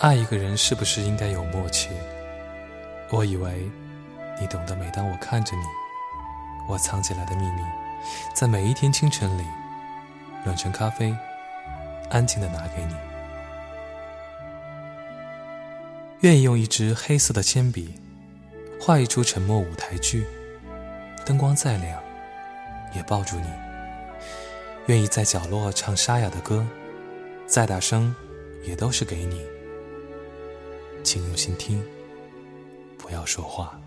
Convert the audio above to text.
爱一个人是不是应该有默契？我以为你懂得，每当我看着你，我藏起来的秘密，在每一天清晨里，暖成咖啡，安静的拿给你。愿意用一支黑色的铅笔，画一出沉默舞台剧，灯光再亮，也抱住你。愿意在角落唱沙哑的歌，再大声，也都是给你。请用心听，不要说话。